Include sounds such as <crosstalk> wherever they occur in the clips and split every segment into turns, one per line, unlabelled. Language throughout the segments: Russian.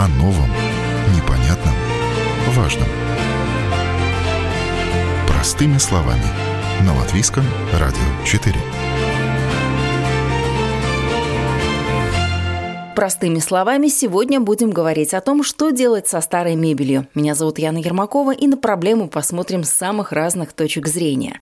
о новом, непонятном, важном. Простыми словами. На Латвийском радио 4.
Простыми словами, сегодня будем говорить о том, что делать со старой мебелью. Меня зовут Яна Ермакова, и на проблему посмотрим с самых разных точек зрения.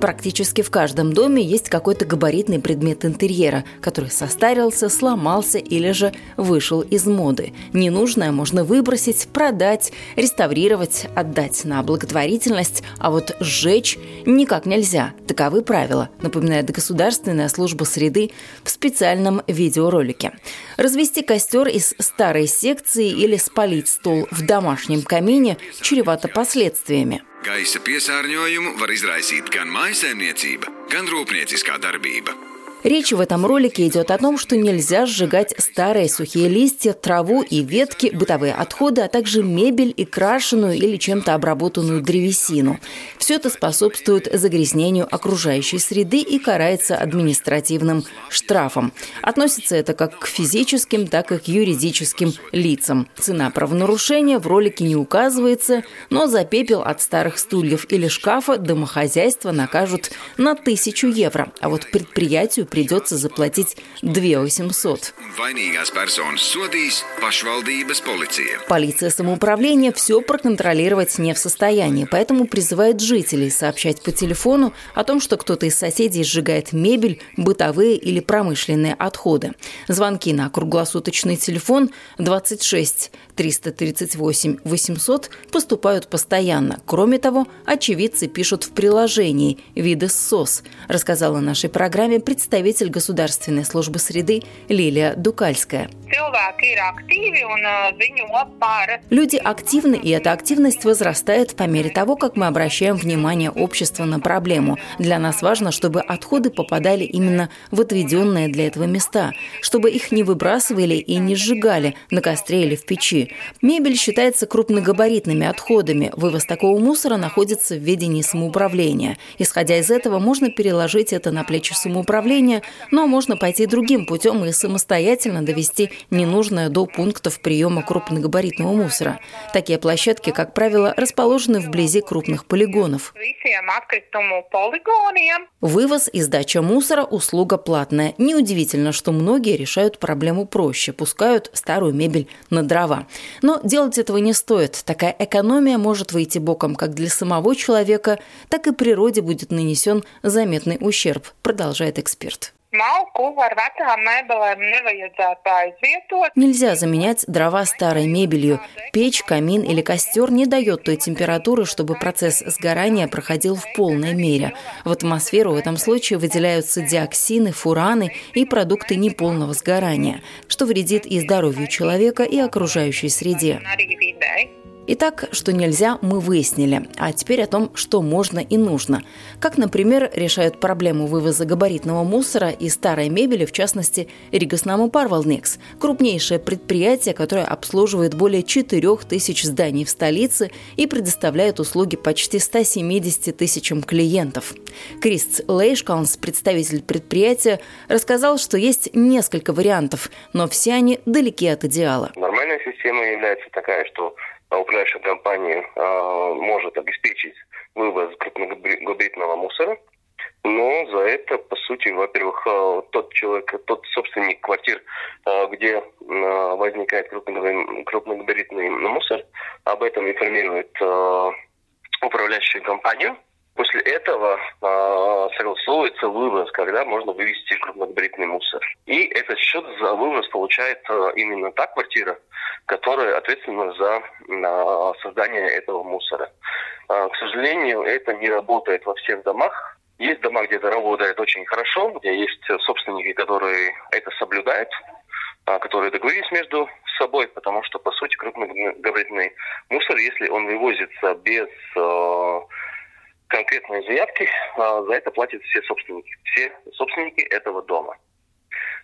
Практически в каждом доме есть какой-то габаритный предмет интерьера, который состарился, сломался или же вышел из моды. Ненужное можно выбросить, продать, реставрировать, отдать на благотворительность, а вот сжечь никак нельзя. Таковы правила, напоминает Государственная служба среды в специальном видеоролике. Развести костер из старой секции или спалить стол в домашнем камине чревато последствиями.
Gaisa piesārņojumu var izraisīt gan mājsaimniecība, gan rūpnieciskā darbība.
Речь в этом ролике идет о том, что нельзя сжигать старые сухие листья, траву и ветки, бытовые отходы, а также мебель и крашеную или чем-то обработанную древесину. Все это способствует загрязнению окружающей среды и карается административным штрафом. Относится это как к физическим, так и к юридическим лицам. Цена правонарушения в ролике не указывается, но за пепел от старых стульев или шкафа домохозяйство накажут на тысячу евро, а вот предприятию придется заплатить 2 800. Полиция самоуправления все проконтролировать не в состоянии, поэтому призывает жителей сообщать по телефону о том, что кто-то из соседей сжигает мебель, бытовые или промышленные отходы. Звонки на круглосуточный телефон 26 338 800 поступают постоянно. Кроме того, очевидцы пишут в приложении «Виды СОС», рассказала нашей программе представитель Государственной службы среды Лилия Дукальская. Люди активны, и эта активность возрастает по мере того, как мы обращаем внимание общества на проблему. Для нас важно, чтобы отходы попадали именно в отведенные для этого места, чтобы их не выбрасывали и не сжигали на костре или в печи. Мебель считается крупногабаритными отходами. Вывоз такого мусора находится в ведении самоуправления. Исходя из этого, можно переложить это на плечи самоуправления, но можно пойти другим путем и самостоятельно довести ненужное до пунктов приема крупногабаритного мусора. Такие площадки, как правило, расположены вблизи крупных полигонов. Вывоз и сдача мусора – услуга платная. Неудивительно, что многие решают проблему проще, пускают старую мебель на дрова. Но делать этого не стоит. Такая экономия может выйти боком как для самого человека, так и природе будет нанесен заметный ущерб, продолжает эксперт. Нельзя заменять дрова старой мебелью. Печь, камин или костер не дает той температуры, чтобы процесс сгорания проходил в полной мере. В атмосферу в этом случае выделяются диоксины, фураны и продукты неполного сгорания, что вредит и здоровью человека, и окружающей среде. Итак, что нельзя, мы выяснили. А теперь о том, что можно и нужно. Как, например, решают проблему вывоза габаритного мусора и старой мебели, в частности, Ригоснаму Парвалникс, крупнейшее предприятие, которое обслуживает более 4 тысяч зданий в столице и предоставляет услуги почти 170 тысячам клиентов. Крист Лейшкаунс, представитель предприятия, рассказал, что есть несколько вариантов, но все они далеки от идеала.
Нормальная система является такая, что управляющая компания а, может обеспечить вывоз крупногабаритного мусора, но за это, по сути, во-первых, а, тот человек, тот собственник квартир, а, где возникает крупногабаритный мусор, об этом информирует управляющую компанию – После этого э, согласовывается вывоз, когда можно вывести крупногабаритный мусор. И этот счет за вывоз получает э, именно та квартира, которая ответственна за э, создание этого мусора. Э, к сожалению, это не работает во всех домах. Есть дома, где это работает очень хорошо, где есть собственники, которые это соблюдают, которые договорились между собой, потому что, по сути, крупногабаритный мусор, если он вывозится без конкретные заявки, а, за это платят все собственники, все собственники этого дома.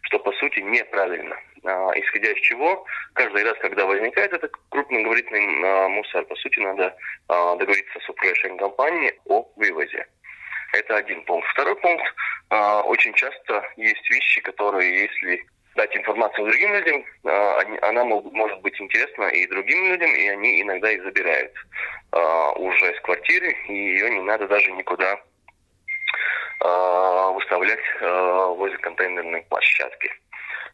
Что по сути неправильно. А, исходя из чего, каждый раз, когда возникает этот крупногабаритный а, мусор, по сути, надо договориться с управляющей компанией о вывозе. Это один пункт. Второй пункт. Очень часто есть вещи, которые, если дать информацию другим людям, она может быть интересна и другим людям, и они иногда их забирают уже из квартиры, и ее не надо даже никуда выставлять возле контейнерной площадки.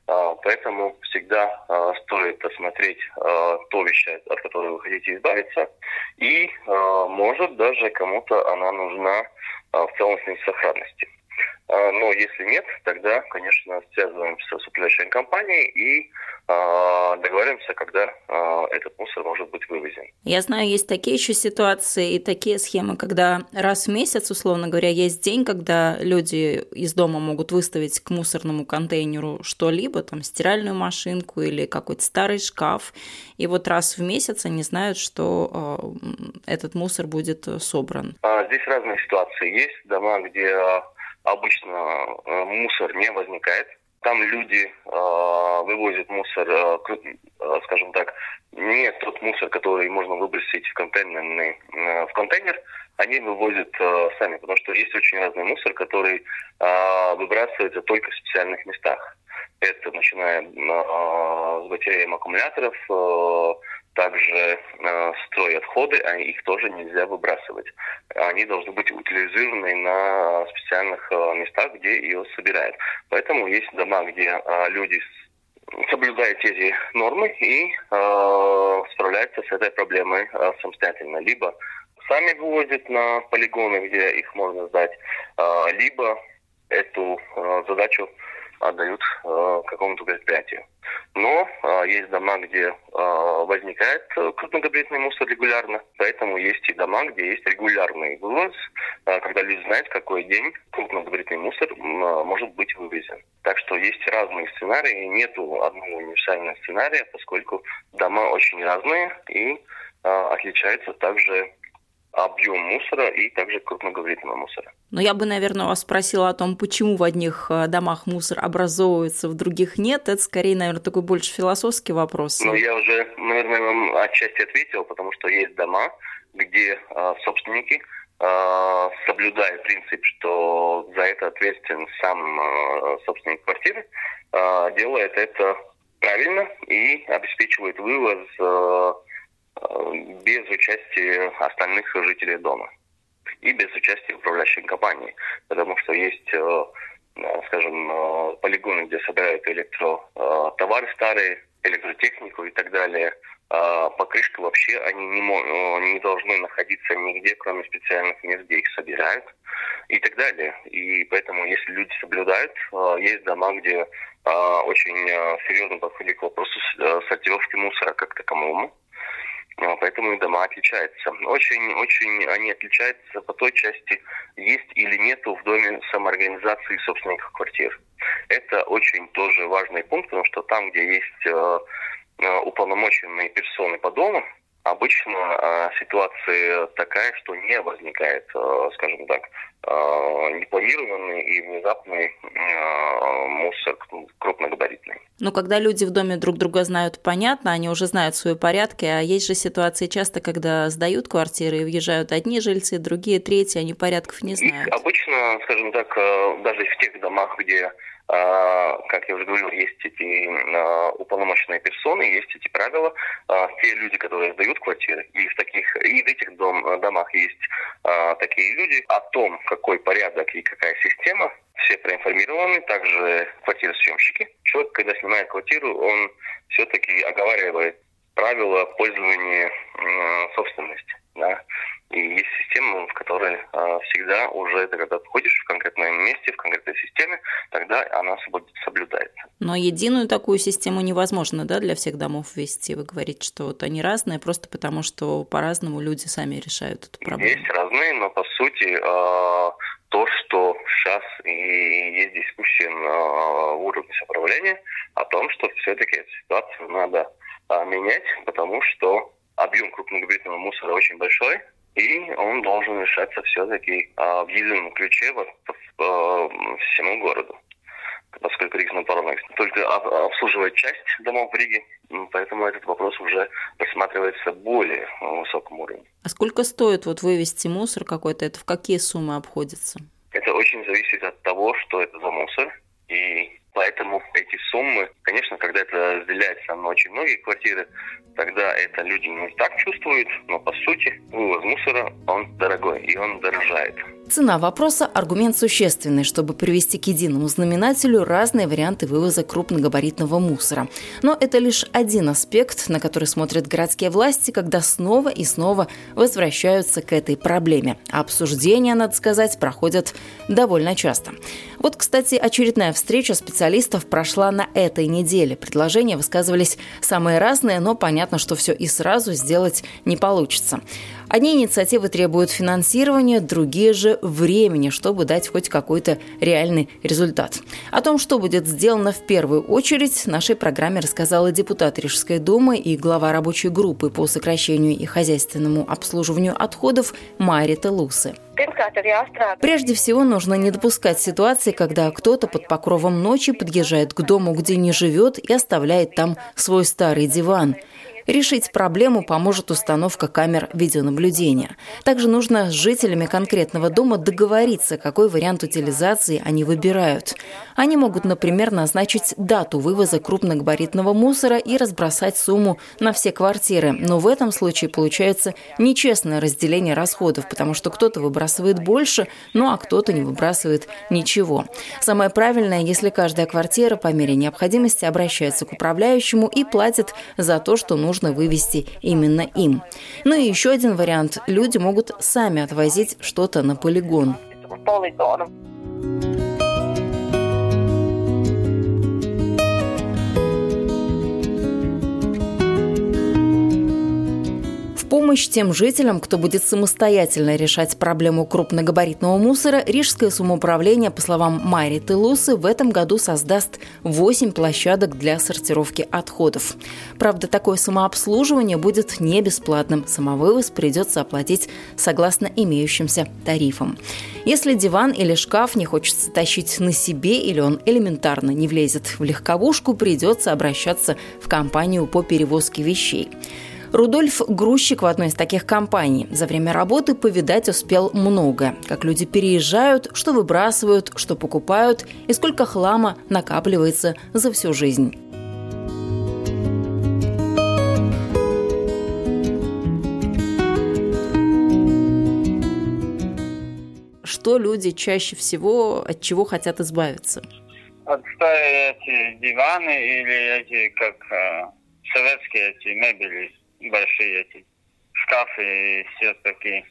Поэтому всегда стоит осмотреть то вещи, от которых вы хотите избавиться, и может даже кому-то она нужна в целостной сохранности. А, но если нет, тогда, конечно, связываемся с управляющей компанией и э, договариваемся, когда э, этот мусор может быть вывезен.
Я знаю, есть такие еще ситуации и такие схемы, когда раз в месяц, условно говоря, есть день, когда люди из дома могут выставить к мусорному контейнеру что-либо, там стиральную машинку или какой-то старый шкаф, и вот раз в месяц они знают, что э, этот мусор будет собран.
Здесь разные ситуации есть. Дома, где обычно э, мусор не возникает. Там люди э, вывозят мусор, э, э, скажем так, не тот мусор, который можно выбросить в контейнерный э, в контейнер, они вывозят э, сами, потому что есть очень разный мусор, который э, выбрасывается только в специальных местах. Это начиная э, с батареем аккумуляторов, э, также э, стройотходы, а их тоже нельзя выбрасывать. Они должны быть утилизированы на специальных э, местах, где ее собирают. Поэтому есть дома, где э, люди соблюдают эти нормы и э, справляются с этой проблемой э, самостоятельно. Либо сами вывозят на полигоны, где их можно сдать, э, либо эту э, задачу отдают э, какому-то предприятию. Но э, есть дома, где э, возникает крупногабаритный мусор регулярно, поэтому есть и дома, где есть регулярный вывоз, э, когда люди знают, какой день крупногабаритный мусор э, может быть вывезен. Так что есть разные сценарии, нету одного универсального сценария, поскольку дома очень разные и э, отличаются также объем мусора и также крупногабаритного мусора.
Но я бы, наверное, вас спросила о том, почему в одних э, домах мусор образовывается, в других нет. Это скорее, наверное, такой больше философский вопрос.
Ну, я уже, наверное, вам отчасти ответил, потому что есть дома, где э, собственники э, соблюдая принцип, что за это ответственен сам э, собственник квартиры, э, делает это правильно и обеспечивает вывоз Э, без участия остальных жителей дома и без участия управляющей компании, потому что есть, э, э, скажем, полигоны, где собирают электротовары старые, электротехнику и так далее. Покрышка вообще они не, не должны находиться нигде, кроме специальных мест, где их собирают и так далее. И поэтому, если люди соблюдают, есть дома, где очень серьезно подходит к вопросу сортировки мусора как таковому а, поэтому и дома отличаются. Очень-очень они отличаются по той части, есть или нету в доме самоорганизации собственников квартир. Это очень тоже важный пункт, потому что там, где есть э, э, уполномоченные персоны по дому, Обычно э, ситуация такая, что не возникает, э, скажем так, э, непланированный и внезапный мусор крупногабаритный.
Ну, когда люди в доме друг друга знают, понятно, они уже знают свои порядки, а есть же ситуации часто, когда сдают квартиры и въезжают одни жильцы, другие, третьи, они порядков не знают.
И обычно, скажем так, даже в тех домах, где а, как я уже говорил, есть эти а, уполномоченные персоны, есть эти правила. А, те люди, которые сдают квартиры, и в таких и в этих дом, домах есть такие люди о том, какой порядок и какая система, все проинформированы, также квартиросъемщики. Человек, когда снимает квартиру, он все-таки оговаривает правила пользования собственности. Да? И есть система, в которой э, всегда уже, ты когда входишь в конкретном месте, в конкретной системе, тогда она соблюдается.
Но единую такую систему невозможно, да, для всех домов ввести. Вы говорите, что вот они разные, просто потому что по-разному люди сами решают эту проблему.
Есть разные, но по сути э, то, что сейчас и есть дискуссия на уровне сопротивления о том, что все-таки эту ситуацию надо э, менять, потому что объем крупногабаритного мусора очень большой, и он должен решаться все-таки а, в едином ключе по всему городу поскольку Рига только обслуживает часть домов в Риге, поэтому этот вопрос уже рассматривается более высоком уровне.
А сколько стоит вот вывести мусор какой-то? Это в какие суммы обходится?
Это очень зависит от того, что это за мусор и Поэтому эти суммы, конечно, когда это разделяется на очень многие квартиры, тогда это люди не так чувствуют, но по сути вывоз мусора, он дорогой и он дорожает.
Цена вопроса – аргумент существенный, чтобы привести к единому знаменателю разные варианты вывоза крупногабаритного мусора. Но это лишь один аспект, на который смотрят городские власти, когда снова и снова возвращаются к этой проблеме. А обсуждения, надо сказать, проходят довольно часто. Вот, кстати, очередная встреча специалистов прошла на этой неделе. Предложения высказывались самые разные, но понятно, что все и сразу сделать не получится. Одни инициативы требуют финансирования, другие же – времени, чтобы дать хоть какой-то реальный результат. О том, что будет сделано в первую очередь, нашей программе рассказала депутат Рижской думы и глава рабочей группы по сокращению и хозяйственному обслуживанию отходов Марита Лусы. Прежде всего, нужно не допускать ситуации, когда кто-то под покровом ночи подъезжает к дому, где не живет, и оставляет там свой старый диван – Решить проблему поможет установка камер видеонаблюдения. Также нужно с жителями конкретного дома договориться, какой вариант утилизации они выбирают. Они могут, например, назначить дату вывоза крупногабаритного мусора и разбросать сумму на все квартиры. Но в этом случае получается нечестное разделение расходов, потому что кто-то выбрасывает больше, ну а кто-то не выбрасывает ничего. Самое правильное, если каждая квартира по мере необходимости обращается к управляющему и платит за то, что нужно нужно вывести именно им. Ну и еще один вариант. Люди могут сами отвозить что-то на полигон. Помощь тем жителям, кто будет самостоятельно решать проблему крупногабаритного мусора, Рижское самоуправление, по словам Майри Телусы, в этом году создаст 8 площадок для сортировки отходов. Правда, такое самообслуживание будет не бесплатным. Самовывоз придется оплатить согласно имеющимся тарифам. Если диван или шкаф не хочется тащить на себе или он элементарно не влезет в легковушку, придется обращаться в компанию по перевозке вещей. Рудольф – грузчик в одной из таких компаний. За время работы повидать успел много. Как люди переезжают, что выбрасывают, что покупают и сколько хлама накапливается за всю жизнь. Что люди чаще всего от чего хотят избавиться?
Отставить эти диваны или эти, как э, советские эти мебели большие эти шкафы и все такие.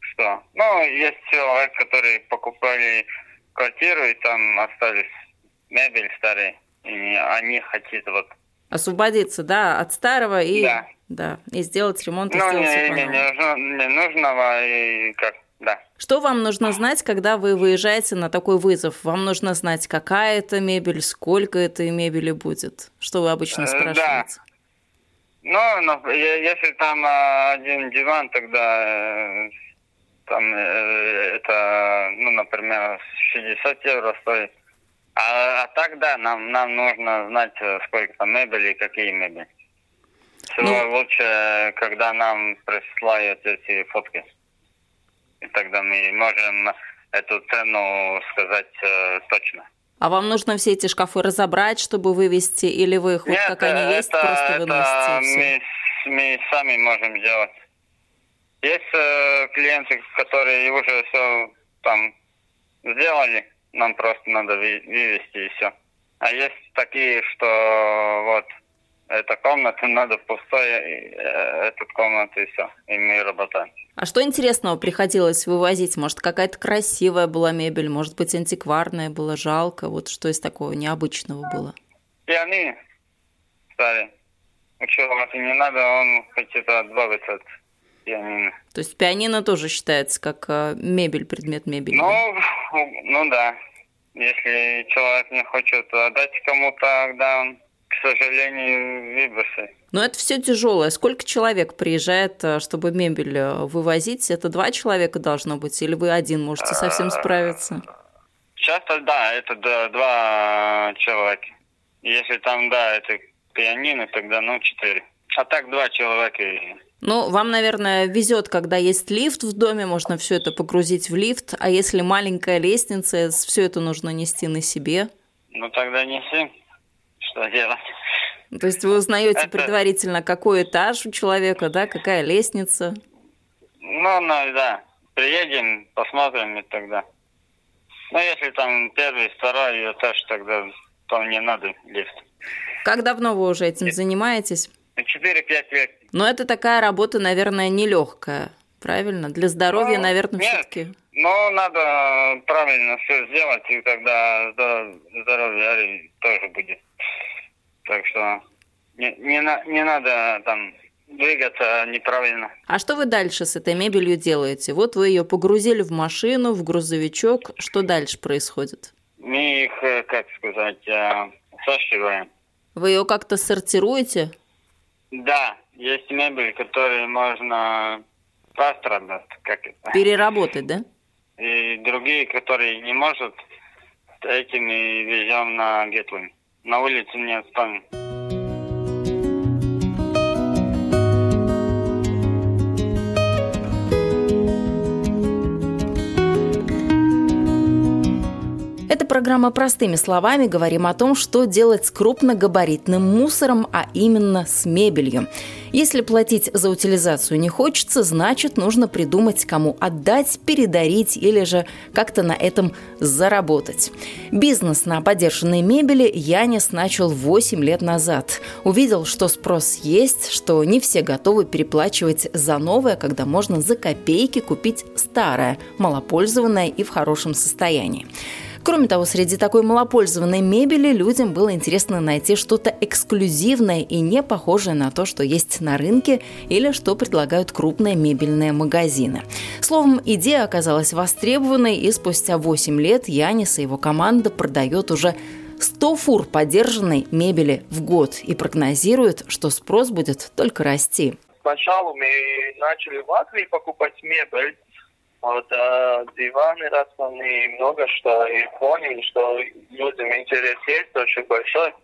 Что? Ну, есть человек, которые покупали квартиру, и там остались мебель старые, и они хотят вот
освободиться, да, от старого и
да,
да и сделать ремонт.
Ну,
сделать
не, не, не, не нужного и как да.
Что вам нужно знать, когда вы выезжаете на такой вызов? Вам нужно знать, какая это мебель, сколько этой мебели будет. Что вы обычно э, спрашиваете? Да.
Ну, но если там а, один диван, тогда э, там э, это, ну, например, 60 евро стоит. А, а так, да, нам, нам нужно знать, э, сколько там мебели и какие мебели. Всего ну... лучше, когда нам присылают эти фотки. И тогда мы можем эту цену сказать э, точно.
А вам нужно все эти шкафы разобрать, чтобы вывести, или вы их вот как они
это,
есть, просто выносите?
Мы, мы сами можем делать. Есть э, клиенты, которые уже все там сделали, нам просто надо вывести и все. А есть такие, что вот эта комната надо пустая, э, эту комнату и все, и мы работаем.
А что интересного приходилось вывозить? Может, какая-то красивая была мебель, может быть, антикварная была, жалко. Вот что из такого необычного было?
Пианино старые. У человека не надо, он хочет избавиться от пианино.
То есть пианино тоже считается как э, мебель, предмет мебели?
Ну, ну да. Если человек не хочет отдать кому-то, тогда он к сожалению, выбросы.
Но это все тяжелое. Сколько человек приезжает, э, чтобы мебель э, вывозить? Это два человека должно быть, или вы один можете совсем а, справиться?
Часто, да, это два человека. Если там, да, это пианино, тогда, ну, четыре. А так два человека.
Ну, вам, наверное, везет, когда есть лифт в доме, можно все это погрузить в лифт. А если маленькая лестница, все это нужно нести на себе?
Ну тогда неси. Что делать?
То есть вы узнаете
Это-
предварительно, какой этаж у человека, да, какая лестница.
Ну, ну, да. Приедем, посмотрим и тогда. Ну, если там первый, второй этаж, тогда там не надо лифт.
Как давно вы уже этим занимаетесь?
4-5 лет.
Но это такая работа, наверное, нелегкая, правильно? Для здоровья,
Ну,
наверное,
нет.
все-таки.
Но надо правильно все сделать, и тогда здоров- здоровье тоже будет. Так что не, не, на- не надо там двигаться неправильно.
А что вы дальше с этой мебелью делаете? Вот вы ее погрузили в машину, в грузовичок. Что дальше происходит?
Мы их, э, как сказать, э, сошиваем.
Вы ее как-то сортируете?
Да, есть мебель, которую можно пострадать, как это.
Переработать, да?
И другие, которые не может, эти мы везем на Гетлин. На улице не оставим.
Программа «Простыми словами». Говорим о том, что делать с крупногабаритным мусором, а именно с мебелью. Если платить за утилизацию не хочется, значит, нужно придумать, кому отдать, передарить или же как-то на этом заработать. Бизнес на подержанной мебели Янис начал 8 лет назад. Увидел, что спрос есть, что не все готовы переплачивать за новое, когда можно за копейки купить старое, малопользованное и в хорошем состоянии. Кроме того, среди такой малопользованной мебели людям было интересно найти что-то эксклюзивное и не похожее на то, что есть на рынке или что предлагают крупные мебельные магазины. Словом, идея оказалась востребованной, и спустя 8 лет Янис и его команда продает уже 100 фур подержанной мебели в год и прогнозирует, что спрос будет только расти.
Сначала мы начали в Латвии покупать мебель. Вот, э, диваны разные, много что. И поняли, что людям интерес есть очень большой.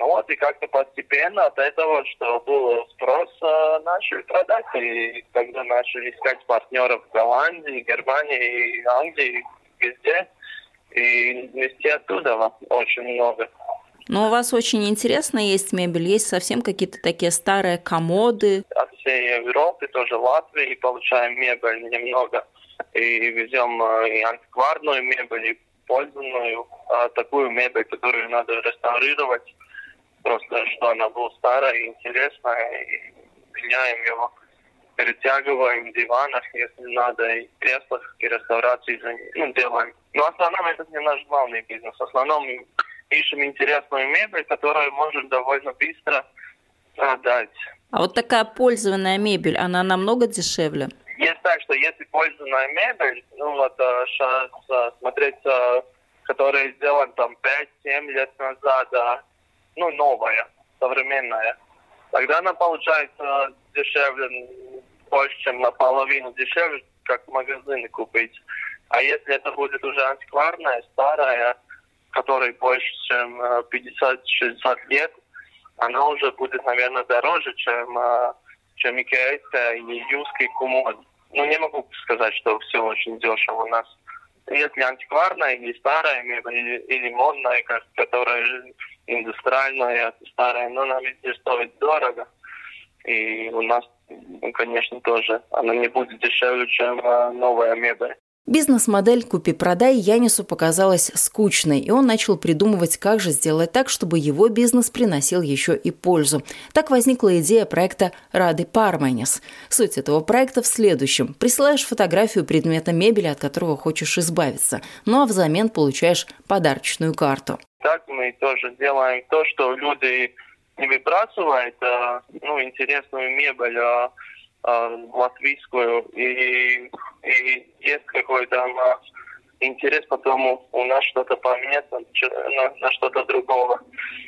Вот, и как-то постепенно от этого, что был спрос, начали продать. И когда начали искать партнеров в Голландии, Германии, Англии, везде, и везде оттуда очень много.
Но у вас очень интересно есть мебель, есть совсем какие-то такие старые комоды.
от всей Европы, тоже Латвии, получаем мебель немного. И везем э, и антикварную мебель, и пользованную, а такую мебель, которую надо реставрировать, просто что она была старая и интересная, и меняем его, перетягиваем в диванах, если надо, и креслах, и реставрации ну, делаем. Но в основном это не наш главный бизнес. В основном ищем интересную мебель, которую можно довольно быстро продать.
А вот такая пользованная мебель, она намного дешевле.
Есть так, что если пользованная мебель, ну вот сейчас смотреть, э, которая сделана там 5-7 лет назад, ну новая, современная, тогда она получается дешевле, больше, чем наполовину дешевле, как в магазине купить. А если это будет уже антикварная, старая, которой больше, чем э, 50-60 лет, она уже будет, наверное, дороже, чем, э, чем икеейская или юский комод. Ну, не могу сказать, что все очень дешево у нас. Если антикварная или старая мебель, или, или модная, которая индустриальная, старая, но она везде стоит дорого. И у нас, конечно, тоже она не будет дешевле, чем э, новая мебель.
Бизнес-модель «Купи-продай» Янису показалась скучной, и он начал придумывать, как же сделать так, чтобы его бизнес приносил еще и пользу. Так возникла идея проекта «Рады Парменис». Суть этого проекта в следующем. Присылаешь фотографию предмета мебели, от которого хочешь избавиться, ну а взамен получаешь подарочную карту.
Так мы тоже делаем то, что люди не выбрасывают, а, ну, интересную мебель, а, латвийскую, и, и есть какой-то интерес, потом у нас что-то поменяться на, на что-то другого.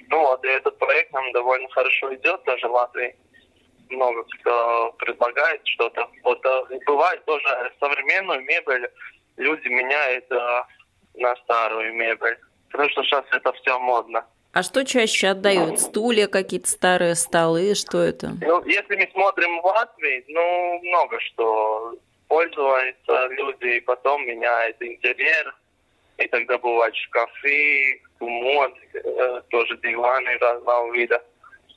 Ну вот, и этот проект нам довольно хорошо идет, даже в Латвии. Много кто предлагает что-то. Вот а, бывает тоже современную мебель люди меняют а, на старую мебель. Потому что сейчас это все модно.
А что чаще отдают? Стулья какие-то старые, столы, что это?
Ну, если мы смотрим в Латвии, ну, много что пользуются люди, и потом меняют интерьер. И тогда бывают шкафы, комод, э, тоже диваны разного вида.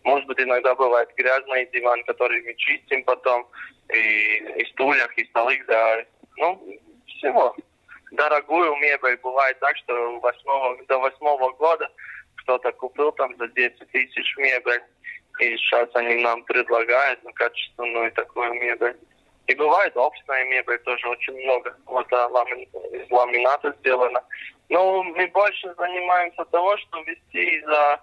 Может быть, иногда бывает грязный диван, который мы чистим потом, и, и стульях, и столы, да. Ну, всего. Дорогую мебель бывает так, что восьмого, до восьмого года кто-то купил там за 10 тысяч мебель, и сейчас они нам предлагают ну, качественную такую мебель. И бывает офисная мебель тоже очень много. Вот а, ламин, из ламината сделано. Но мы больше занимаемся того, что вести из-за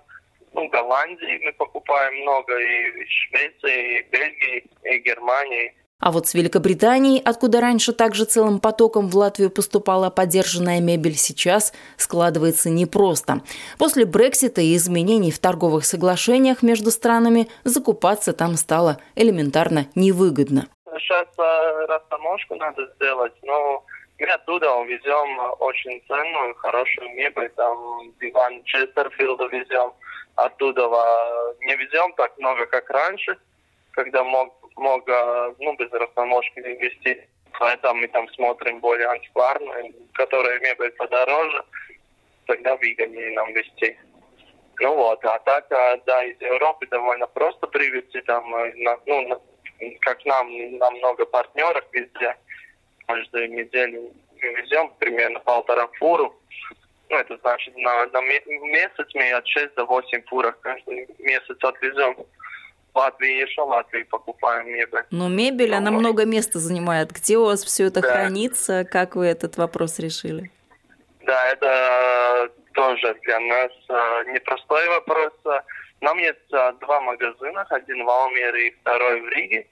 ну, Голландии мы покупаем много, и Швеции, и Бельгии, и Германии.
А вот с Великобританией, откуда раньше также целым потоком в Латвию поступала подержанная мебель, сейчас складывается непросто. После Брексита и изменений в торговых соглашениях между странами закупаться там стало элементарно невыгодно.
Сейчас э, растаможку надо сделать, но мы оттуда увезем очень ценную, хорошую мебель, там диван Честерфилда везем, оттуда не везем так много, как раньше, когда мог много, ну, без растаможки вести. Поэтому мы там смотрим более антикварную, которая мебель подороже, тогда выгоднее нам вести. Ну вот, а так, а, да, из Европы довольно просто привезти, там, э, ну, как нам, нам много партнеров везде, каждую неделю везем примерно полтора фуру, ну, это значит, на, на месяц мы от 6 до 8 фуров каждый месяц отвезем. Латвии еще Латвии покупаем мебель.
Но мебель, ну, она может. много места занимает. Где у вас все это да. хранится? Как вы этот вопрос решили?
Да, это тоже для нас э, непростой вопрос. Нам есть э, два магазина, один в Алмере и второй в Риге.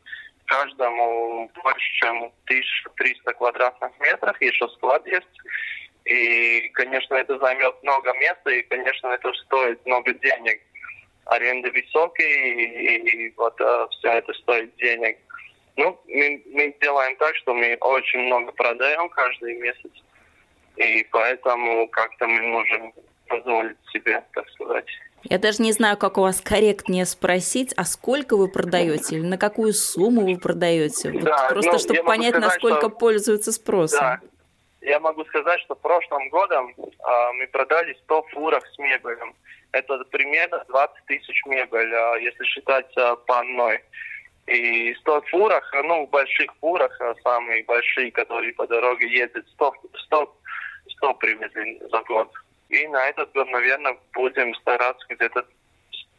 Каждому больше, чем 1300 квадратных метров, еще склад есть. И, конечно, это займет много места, и, конечно, это стоит много денег аренды высокие, и, и вот а, все это стоит денег. Ну, мы, мы делаем так, что мы очень много продаем каждый месяц, и поэтому как-то мы можем позволить себе, так сказать.
Я даже не знаю, как у вас корректнее спросить, а сколько вы продаете или на какую сумму вы продаете? Вот да, просто ну, чтобы понять, сказать, насколько что... пользуются спросом. Да.
Я могу сказать, что прошлым годом а, мы продали 100 фуров с мебелем это примерно 20 тысяч мебель, а, если считать а, по одной. И 100 фурах, ну, в больших фурах, а, самые большие, которые по дороге ездят, 100, 100, 100 привезли за год. И на этот год, наверное, будем стараться где-то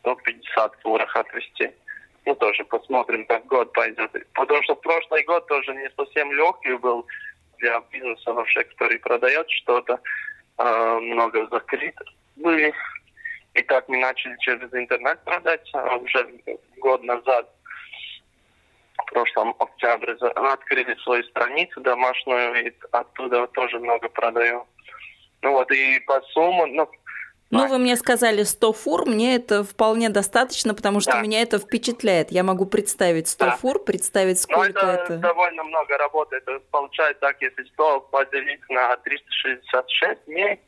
150 фурах отвезти. Ну, тоже посмотрим, как год пойдет. Потому что прошлый год тоже не совсем легкий был для бизнеса вообще, который продает что-то. много закрыт были и так мы начали через интернет продать а уже год назад. В прошлом октябре открыли свою страницу домашнюю, и оттуда тоже много продаю. Ну вот, и по сумму, ну,
ну, вы мне сказали 100 фур, мне это вполне достаточно, потому что да. меня это впечатляет. Я могу представить 100 да. фур, представить, сколько
Но
это, это...
довольно много работы. Это получается так, если 100 поделить на 366 дней,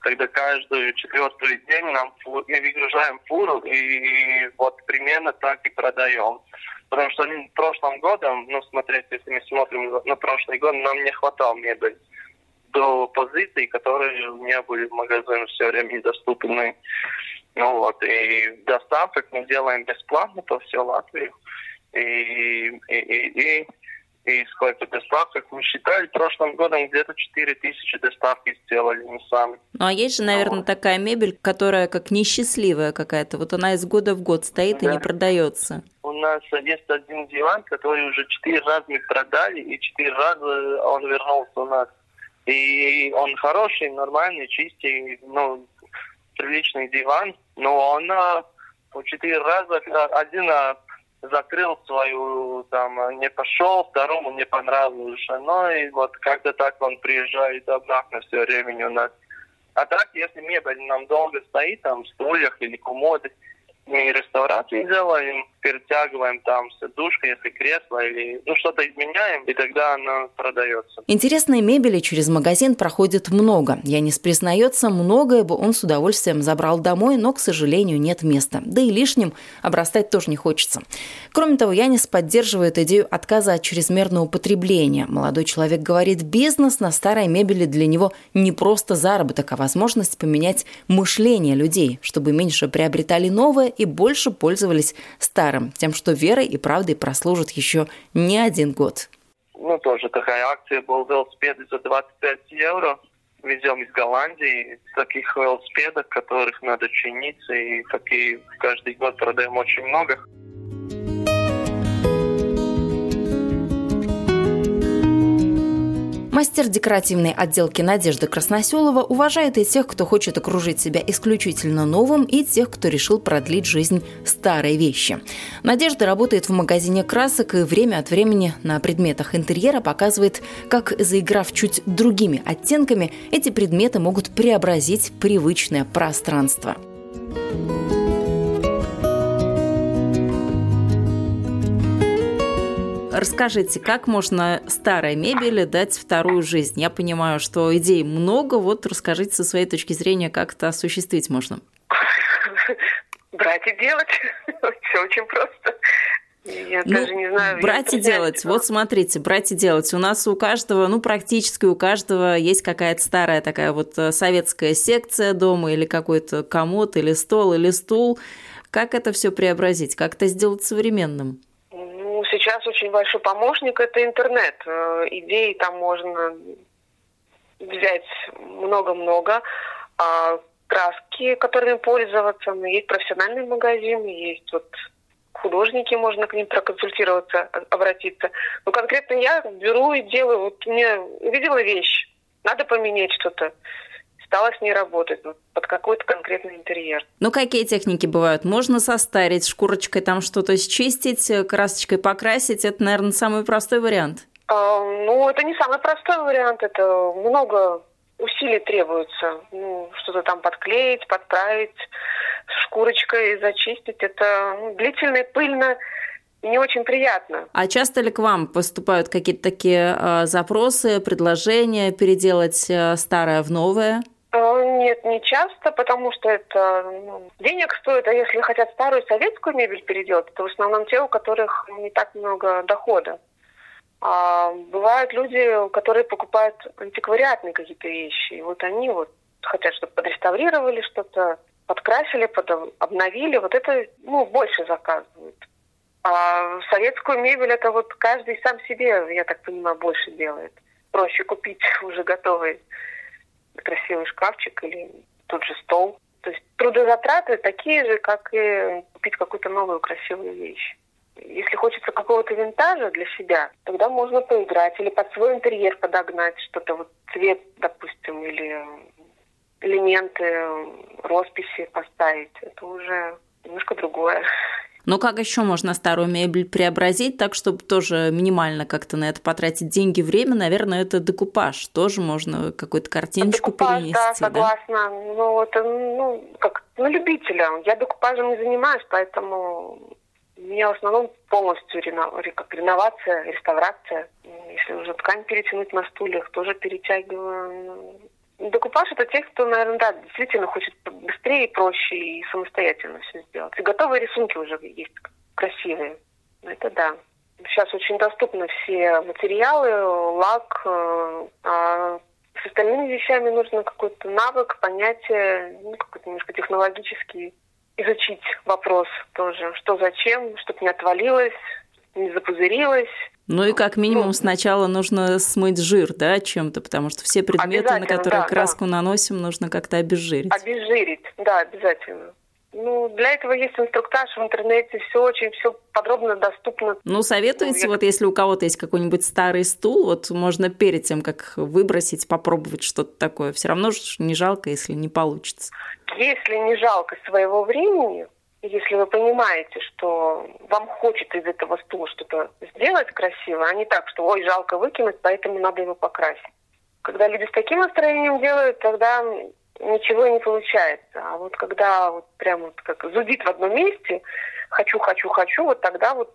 когда каждую четвертую день нам мы выгружаем фуру и вот примерно так и продаем. Потому что в прошлом году, ну, смотрите, если мы смотрим на прошлый год, нам не хватало мебели до позиций, которые у меня были в магазине все время недоступны. Ну вот, и доставку мы делаем бесплатно по всей Латвии. И, и, и, и и сколько доставок. Мы считали, прошлым годом где-то 4 тысячи доставки сделали мы сами.
Ну, а есть же, наверное, вот. такая мебель, которая как несчастливая какая-то. Вот она из года в год стоит да. и не продается.
У нас есть один диван, который уже 4 раза мы продали, и 4 раза он вернулся у нас. И он хороший, нормальный, чистый, ну, приличный диван, но он а, по 4 раза, один а, закрыл свою, там, не пошел, второму не понравилось ну, и вот как-то так он приезжает обратно все время у нас. А так, если мебель нам долго стоит, там, в стульях или комоды, мы реставрации делаем, перетягиваем там сидушка, если кресло, или ну, что-то изменяем, и тогда она продается.
Интересной мебели через магазин проходит много. Янис признается, многое бы он с удовольствием забрал домой, но, к сожалению, нет места. Да и лишним обрастать тоже не хочется. Кроме того, Янис поддерживает идею отказа от чрезмерного употребления. Молодой человек говорит, бизнес на старой мебели для него не просто заработок, а возможность поменять мышление людей, чтобы меньше приобретали новое и больше пользовались старым, тем, что верой и правдой прослужит еще не один год.
Ну, тоже такая акция был велосипед за 25 евро. Везем из Голландии таких велосипедов, которых надо чиниться, и такие каждый год продаем очень много.
Мастер декоративной отделки Надежда Красноселова уважает и тех, кто хочет окружить себя исключительно новым, и тех, кто решил продлить жизнь старой вещи. Надежда работает в магазине красок и время от времени на предметах интерьера показывает, как, заиграв чуть другими оттенками, эти предметы могут преобразить привычное пространство. Расскажите, как можно старой мебели дать вторую жизнь? Я понимаю, что идей много, вот расскажите со своей точки зрения, как это осуществить можно.
Брать и делать. <laughs> Все очень просто. Я
ну, даже не знаю. Брать и делать. Вот смотрите, брать и делать. У нас у каждого, ну, практически у каждого есть какая-то старая такая вот э, советская секция дома или какой-то комод, или стол, или стул. Как это все преобразить? Как это сделать современным?
Сейчас очень большой помощник – это интернет. Э, идей там можно взять много-много. А краски, которыми пользоваться. Ну, есть профессиональный магазин, есть вот художники, можно к ним проконсультироваться, обратиться. Но конкретно я беру и делаю. Вот мне увидела вещь, надо поменять что-то стала с ней работать вот, под какой-то конкретный интерьер.
Ну, какие техники бывают? Можно состарить, шкурочкой там что-то счистить, э, красочкой покрасить. Это, наверное, самый простой вариант.
А, ну, это не самый простой вариант. Это много усилий требуется. Ну, что-то там подклеить, подправить, шкурочкой зачистить. Это ну, длительно и пыльно не очень приятно.
А часто ли к вам поступают какие-то такие э, запросы, предложения переделать э, старое в новое?
Нет, не часто, потому что это ну, денег стоит, а если хотят старую советскую мебель переделать, то в основном те, у которых не так много дохода. А бывают люди, которые покупают антиквариатные какие-то вещи, и вот они вот хотят, чтобы подреставрировали что-то, подкрасили, под, обновили, вот это ну, больше заказывают. А советскую мебель это вот каждый сам себе, я так понимаю, больше делает. Проще купить <laughs> уже готовый красивый шкафчик или тот же стол. То есть трудозатраты такие же, как и купить какую-то новую красивую вещь. Если хочется какого-то винтажа для себя, тогда можно поиграть или под свой интерьер подогнать что-то, вот цвет, допустим, или элементы, росписи поставить. Это уже немножко другое.
Но как еще можно старую мебель преобразить так, чтобы тоже минимально как-то на это потратить деньги, время? Наверное, это декупаж. Тоже можно какую-то картиночку
декупаж,
перенести.
Да, согласна. Да? Ну, это, ну, как на любителя. Я декупажем не занимаюсь, поэтому у меня в основном полностью рено, как реновация, реставрация. Если уже ткань перетянуть на стульях, тоже перетягиваю. Докупаж это те, кто, наверное, да, действительно хочет быстрее и проще и самостоятельно все сделать. И готовые рисунки уже есть красивые. Это да. Сейчас очень доступны все материалы, лак. Э, а с остальными вещами нужно какой-то навык, понятие, ну, какой-то немножко технологический. Изучить вопрос тоже, что зачем, чтобы не отвалилось, не запузырилось.
Ну и как минимум ну, сначала нужно смыть жир, да, чем-то, потому что все предметы, на которые да, краску да. наносим, нужно как-то обезжирить.
Обезжирить, да, обязательно. Ну, для этого есть инструктаж в интернете, все очень, все подробно доступно.
Ну, советуете, ну, вот если у кого-то есть какой-нибудь старый стул, вот можно перед тем, как выбросить, попробовать что-то такое. Все равно же не жалко, если не получится.
Если не жалко своего времени, если вы понимаете, что вам хочется из этого стула что-то сделать красиво, а не так, что ой, жалко выкинуть, поэтому надо его покрасить. Когда люди с таким настроением делают, тогда ничего не получается. А вот когда вот прям вот как зудит в одном месте, хочу, хочу, хочу, вот тогда вот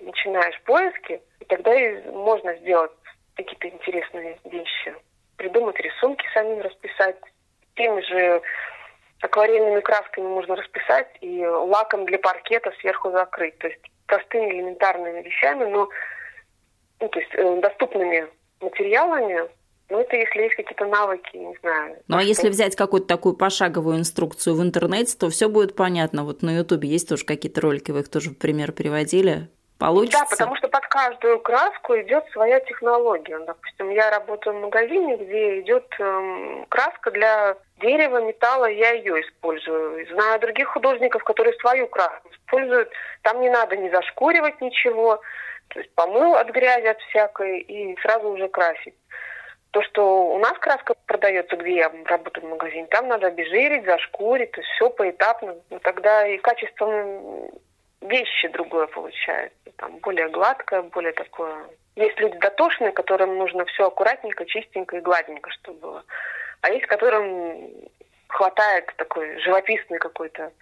начинаешь поиски, и тогда и можно сделать какие-то интересные вещи. Придумать рисунки самим расписать. Теми же акварельными красками можно расписать и лаком для паркета сверху закрыть. То есть простыми элементарными вещами, но ну, то есть э, доступными материалами ну, это если есть какие-то навыки, не знаю.
Ну, а если взять какую-то такую пошаговую инструкцию в интернете, то все будет понятно. Вот на Ютубе есть тоже какие-то ролики, вы их тоже в пример приводили. Получится?
Да, потому что под каждую краску идет своя технология. Допустим, я работаю в магазине, где идет эм, краска для дерева, металла, я ее использую. Знаю других художников, которые свою краску используют. Там не надо не зашкуривать ничего. То есть помыл от грязи, от всякой, и сразу уже красить. То, что у нас краска продается, где я работаю в магазине, там надо обезжирить, зашкурить, то есть все поэтапно. Ну, тогда и качество вещи другое получается. Там более гладкое, более такое... Есть люди дотошные, которым нужно все аккуратненько, чистенько и гладенько, чтобы было. А есть, которым хватает такой живописный какой-то,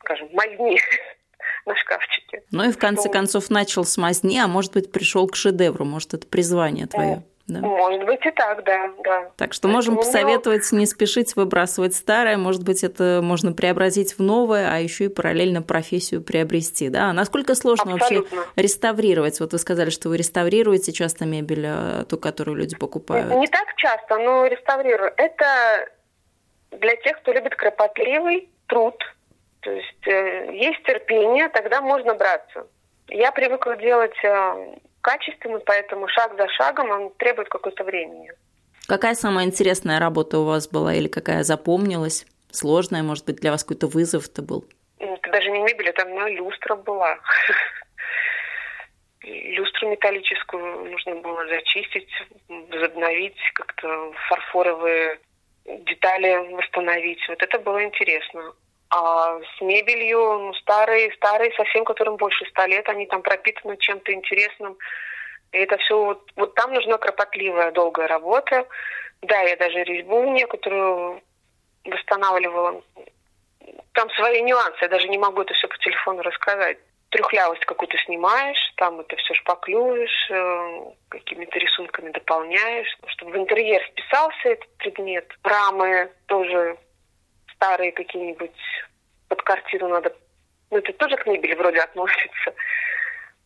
скажем, мазни <laughs> на шкафчике.
Ну и в конце концов начал с мазни, а может быть пришел к шедевру, может это призвание твое.
Да. Может быть и так, да, да.
Так что можем Поэтому посоветовать не спешить выбрасывать старое, может быть, это можно преобразить в новое, а еще и параллельно профессию приобрести, да? А насколько сложно Абсолютно. вообще реставрировать? Вот вы сказали, что вы реставрируете часто мебель, а, ту, которую люди покупают.
Не так часто, но реставрирую. Это для тех, кто любит кропотливый труд, то есть э, есть терпение, тогда можно браться. Я привыкла делать э, качественный, поэтому шаг за шагом он требует какое-то времени.
Какая самая интересная работа у вас была или какая запомнилась? Сложная, может быть, для вас какой-то вызов это был?
Это даже не мебель, это у люстра была. Люстру металлическую нужно было зачистить, возобновить, как-то фарфоровые детали восстановить. Вот это было интересно. А с мебелью, ну, старые, старые совсем, которым больше ста лет, они там пропитаны чем-то интересным. И это все, вот, вот там нужна кропотливая, долгая работа. Да, я даже резьбу некоторую восстанавливала. Там свои нюансы, я даже не могу это все по телефону рассказать. Трюхлявость какую-то снимаешь, там это все шпаклюешь, э, какими-то рисунками дополняешь, чтобы в интерьер вписался этот предмет. Рамы тоже старые какие-нибудь под картину надо... Ну, это тоже к мебели вроде относится.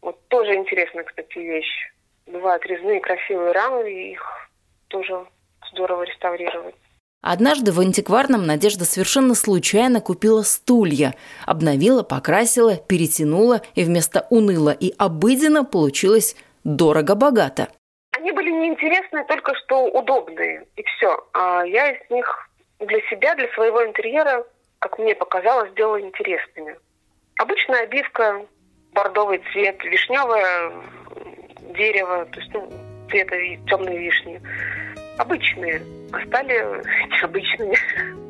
Вот тоже интересная, кстати, вещь. Бывают резные красивые рамы, и их тоже здорово реставрировать.
Однажды в антикварном Надежда совершенно случайно купила стулья. Обновила, покрасила, перетянула, и вместо уныло и обыденно получилось дорого-богато.
Они были неинтересные, только что удобные, и все. А я из них для себя, для своего интерьера, как мне показалось, сделала интересными. Обычная обивка, бордовый цвет, вишневое дерево, то есть ну, цвета темной вишни. Обычные, а стали <laughs> обычными.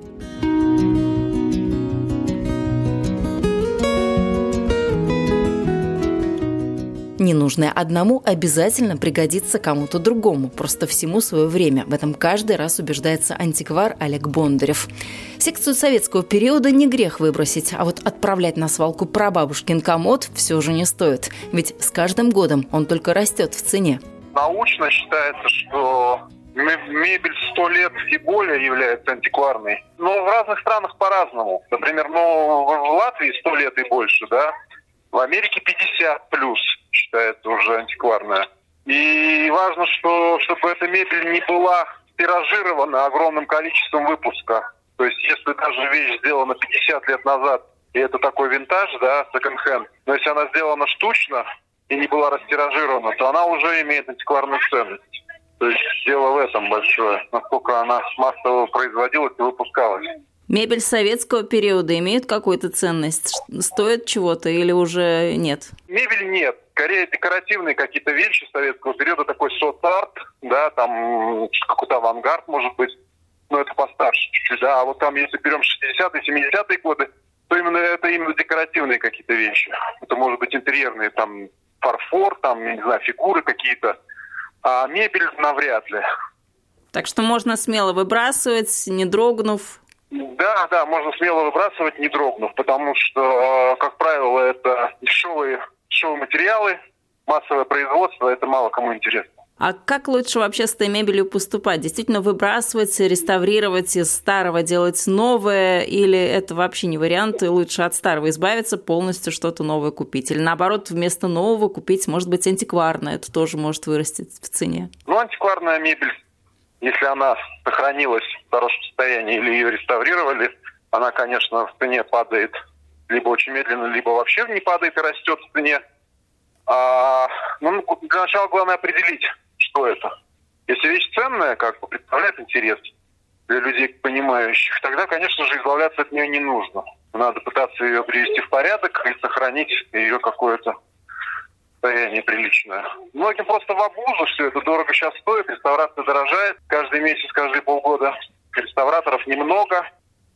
Ненужное одному обязательно пригодится кому-то другому. Просто всему свое время. В этом каждый раз убеждается антиквар Олег Бондарев. Секцию советского периода не грех выбросить, а вот отправлять на свалку прабабушкин комод все же не стоит. Ведь с каждым годом он только растет в цене.
Научно считается, что мебель сто лет и более является антикварной. Но в разных странах по-разному. Например, ну, в Латвии сто лет и больше, да, в Америке 50 плюс считается уже антикварная. И важно, что, чтобы эта мебель не была тиражирована огромным количеством выпуска. То есть, если даже вещь сделана 50 лет назад, и это такой винтаж, да, секонд-хенд, но если она сделана штучно и не была растиражирована, то она уже имеет антикварную ценность. То есть дело в этом большое, насколько она массово производилась и выпускалась.
Мебель советского периода имеет какую-то ценность? Стоит чего-то или уже нет?
Мебель нет. Скорее декоративные какие-то вещи советского периода, такой соц-арт, да, там какой-то авангард, может быть, но это постарше чуть-чуть, да. А вот там, если берем 60-е, 70-е годы, то именно это именно декоративные какие-то вещи. Это может быть интерьерные, там, фарфор, там, не знаю, фигуры какие-то. А мебель навряд ли.
Так что можно смело выбрасывать, не дрогнув.
Да, да, можно смело выбрасывать, не дрогнув, потому что, э, как правило, это дешевые, дешевые материалы, массовое производство, это мало кому интересно.
А как лучше вообще с этой мебелью поступать? Действительно выбрасывать, реставрировать из старого делать новое? Или это вообще не вариант, и лучше от старого избавиться, полностью что-то новое купить? Или наоборот, вместо нового купить, может быть, антикварное? Это тоже может вырасти в цене.
Ну, антикварная мебель, если она сохранилась в хорошем состоянии или ее реставрировали, она, конечно, в цене падает либо очень медленно, либо вообще не падает и растет в цене. А, ну, для начала главное определить, что это. Если вещь ценная, как бы представляет интерес для людей понимающих, тогда, конечно же, избавляться от нее не нужно. Надо пытаться ее привести в порядок и сохранить ее какое-то состояние приличное. Многим просто в обузу все это дорого сейчас стоит, реставрация дорожает каждый месяц, каждые полгода. Реставраторов немного,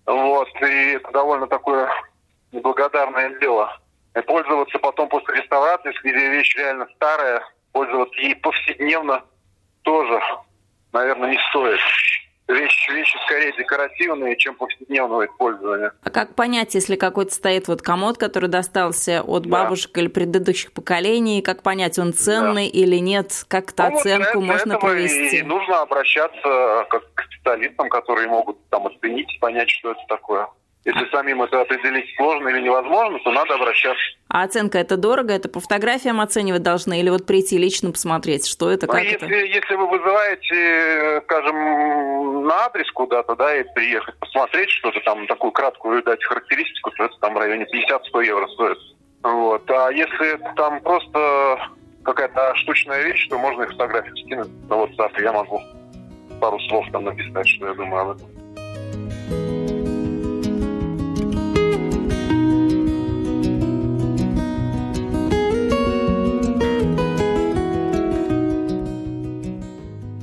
вот, и это довольно такое неблагодарное дело. И пользоваться потом после реставрации, если вещь реально старая, пользоваться ей повседневно тоже, наверное, не стоит. Вещи, вещи скорее декоративные, чем повседневного использования.
А как понять, если какой-то стоит вот комод, который достался от да. бабушек или предыдущих поколений, как понять, он ценный да. или нет? Как-то ну, оценку вот можно провести?
И нужно обращаться как к специалистам, которые могут там оценить, понять, что это такое. Если самим это определить сложно или невозможно, то надо обращаться.
А оценка это дорого? Это по фотографиям оценивать должны или вот прийти лично посмотреть, что это,
ну,
как
если,
это?
Если вы вызываете, скажем, на адрес куда-то, да, и приехать посмотреть что-то там, такую краткую дать характеристику, то это там в районе 50-100 евро стоит. Вот. А если там просто какая-то штучная вещь, то можно и фотографию скинуть на WhatsApp, и я могу пару слов там написать, что я думаю об этом.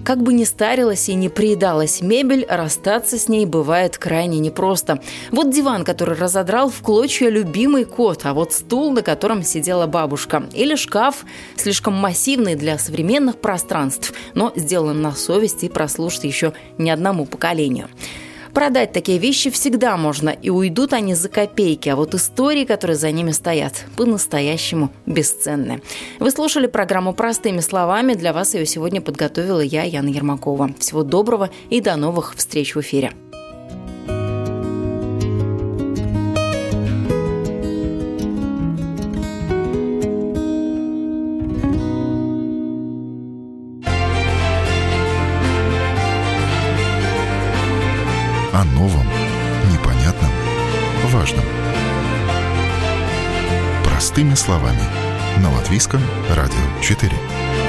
Как бы ни старилась и не приедалась мебель, расстаться с ней бывает крайне непросто. Вот диван, который разодрал в клочья любимый кот, а вот стул, на котором сидела бабушка. Или шкаф, слишком массивный для современных пространств, но сделан на совесть и прослужит еще не одному поколению. Продать такие вещи всегда можно, и уйдут они за копейки, а вот истории, которые за ними стоят, по-настоящему бесценны. Вы слушали программу «Простыми словами». Для вас ее сегодня подготовила я, Яна Ермакова. Всего доброго и до новых встреч в эфире.
Словами. На Латвийском радио 4.